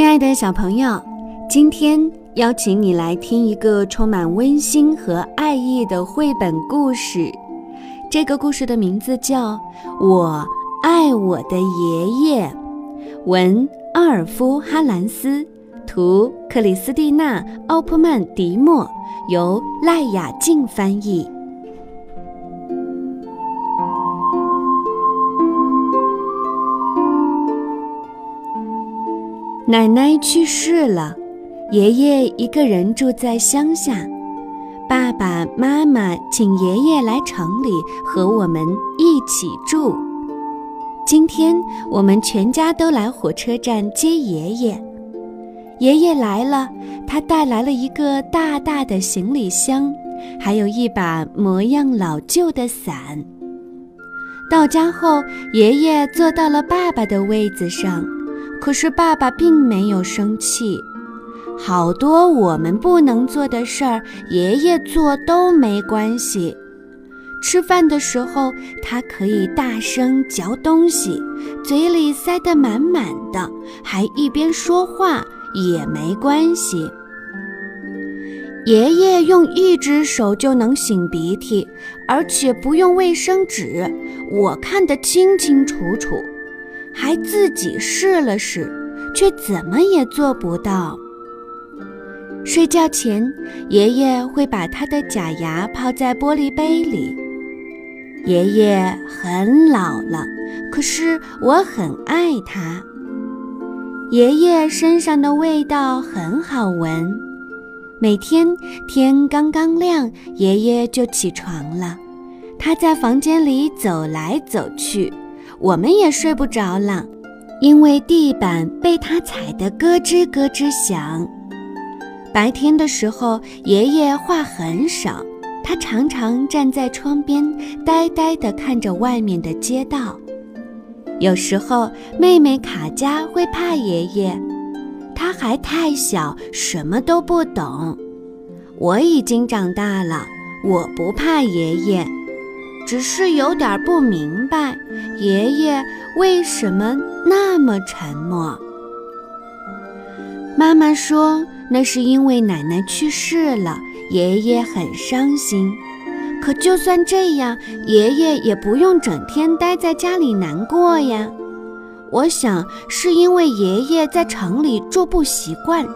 亲爱的小朋友，今天邀请你来听一个充满温馨和爱意的绘本故事。这个故事的名字叫《我爱我的爷爷》，文奥尔夫·哈兰斯，图克里斯蒂娜·奥普曼迪莫，由赖雅静翻译。奶奶去世了，爷爷一个人住在乡下。爸爸妈妈请爷爷来城里和我们一起住。今天我们全家都来火车站接爷爷。爷爷来了，他带来了一个大大的行李箱，还有一把模样老旧的伞。到家后，爷爷坐到了爸爸的位子上。可是爸爸并没有生气，好多我们不能做的事儿，爷爷做都没关系。吃饭的时候，他可以大声嚼东西，嘴里塞得满满的，还一边说话也没关系。爷爷用一只手就能擤鼻涕，而且不用卫生纸，我看得清清楚楚。还自己试了试，却怎么也做不到。睡觉前，爷爷会把他的假牙泡在玻璃杯里。爷爷很老了，可是我很爱他。爷爷身上的味道很好闻。每天天刚刚亮，爷爷就起床了，他在房间里走来走去。我们也睡不着了，因为地板被他踩得咯吱咯吱响。白天的时候，爷爷话很少，他常常站在窗边，呆呆地看着外面的街道。有时候，妹妹卡佳会怕爷爷，她还太小，什么都不懂。我已经长大了，我不怕爷爷。只是有点不明白，爷爷为什么那么沉默。妈妈说，那是因为奶奶去世了，爷爷很伤心。可就算这样，爷爷也不用整天待在家里难过呀。我想是因为爷爷在城里住不习惯，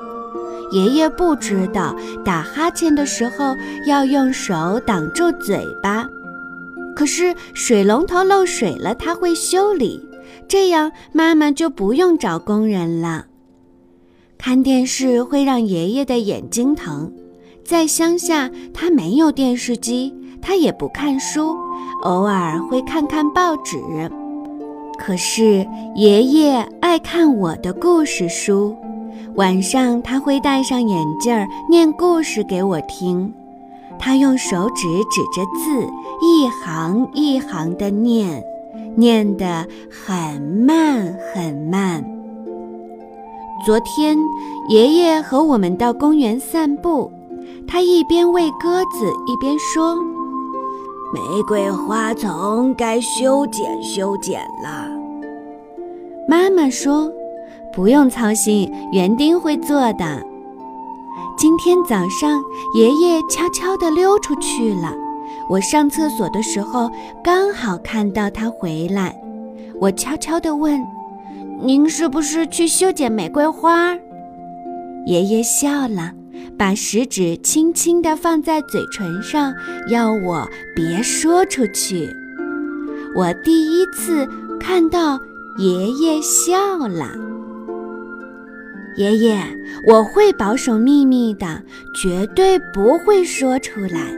爷爷不知道打哈欠的时候要用手挡住嘴巴。可是水龙头漏水了，他会修理，这样妈妈就不用找工人了。看电视会让爷爷的眼睛疼，在乡下他没有电视机，他也不看书，偶尔会看看报纸。可是爷爷爱看我的故事书，晚上他会戴上眼镜念故事给我听。他用手指指着字，一行一行地念，念得很慢很慢。昨天，爷爷和我们到公园散步，他一边喂鸽子，一边说：“玫瑰花丛该修剪修剪了。”妈妈说：“不用操心，园丁会做的。”今天早上，爷爷悄悄地溜出去了。我上厕所的时候，刚好看到他回来。我悄悄地问：“您是不是去修剪玫瑰花？”爷爷笑了，把食指轻轻地放在嘴唇上，要我别说出去。我第一次看到爷爷笑了。爷爷，我会保守秘密的，绝对不会说出来。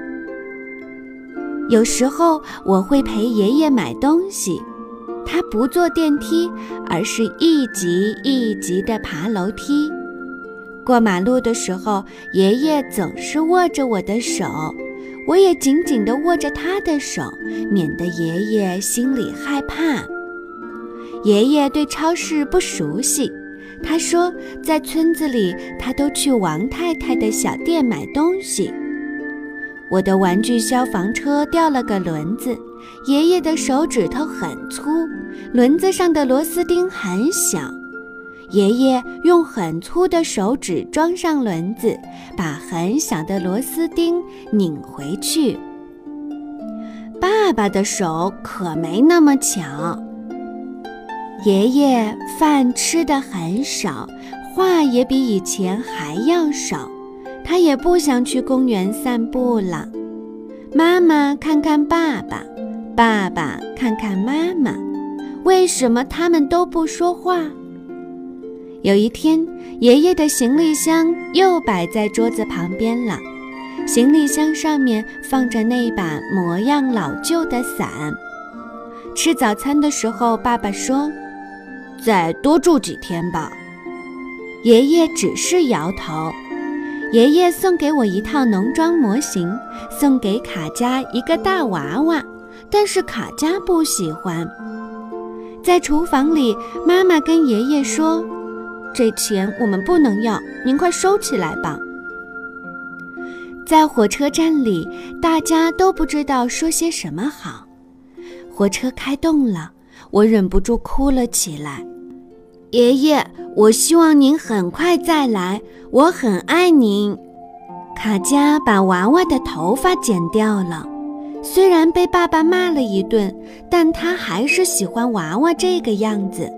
有时候我会陪爷爷买东西，他不坐电梯，而是一级一级的爬楼梯。过马路的时候，爷爷总是握着我的手，我也紧紧地握着他的手，免得爷爷心里害怕。爷爷对超市不熟悉。他说，在村子里，他都去王太太的小店买东西。我的玩具消防车掉了个轮子，爷爷的手指头很粗，轮子上的螺丝钉很小。爷爷用很粗的手指装上轮子，把很小的螺丝钉拧回去。爸爸的手可没那么巧。爷爷饭吃的很少，话也比以前还要少。他也不想去公园散步了。妈妈看看爸爸，爸爸看看妈妈，为什么他们都不说话？有一天，爷爷的行李箱又摆在桌子旁边了。行李箱上面放着那把模样老旧的伞。吃早餐的时候，爸爸说：“再多住几天吧。”爷爷只是摇头。爷爷送给我一套农庄模型，送给卡佳一个大娃娃，但是卡佳不喜欢。在厨房里，妈妈跟爷爷说：“这钱我们不能要，您快收起来吧。”在火车站里，大家都不知道说些什么好。火车开动了，我忍不住哭了起来。爷爷，我希望您很快再来。我很爱您。卡佳把娃娃的头发剪掉了，虽然被爸爸骂了一顿，但他还是喜欢娃娃这个样子。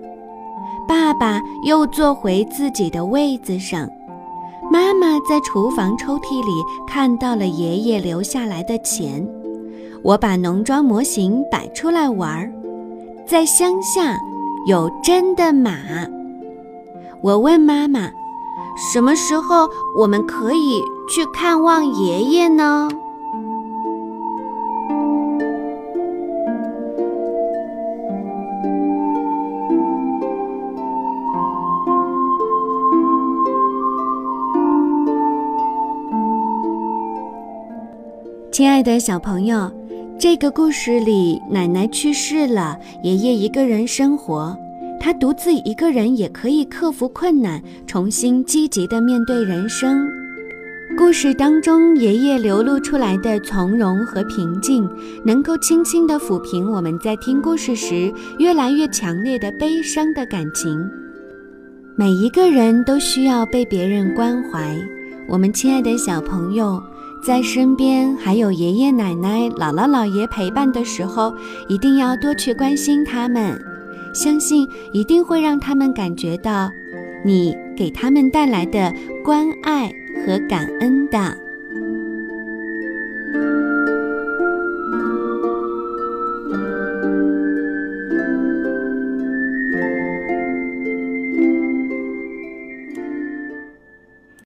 爸爸又坐回自己的位子上。妈妈在厨房抽屉里看到了爷爷留下来的钱。我把农庄模型摆出来玩儿，在乡下有真的马。我问妈妈。什么时候我们可以去看望爷爷呢？亲爱的小朋友，这个故事里，奶奶去世了，爷爷一个人生活。他独自一个人也可以克服困难，重新积极地面对人生。故事当中，爷爷流露出来的从容和平静，能够轻轻地抚平我们在听故事时越来越强烈的悲伤的感情。每一个人都需要被别人关怀。我们亲爱的小朋友，在身边还有爷爷奶奶、姥姥姥爷陪伴的时候，一定要多去关心他们。相信一定会让他们感觉到你给他们带来的关爱和感恩的。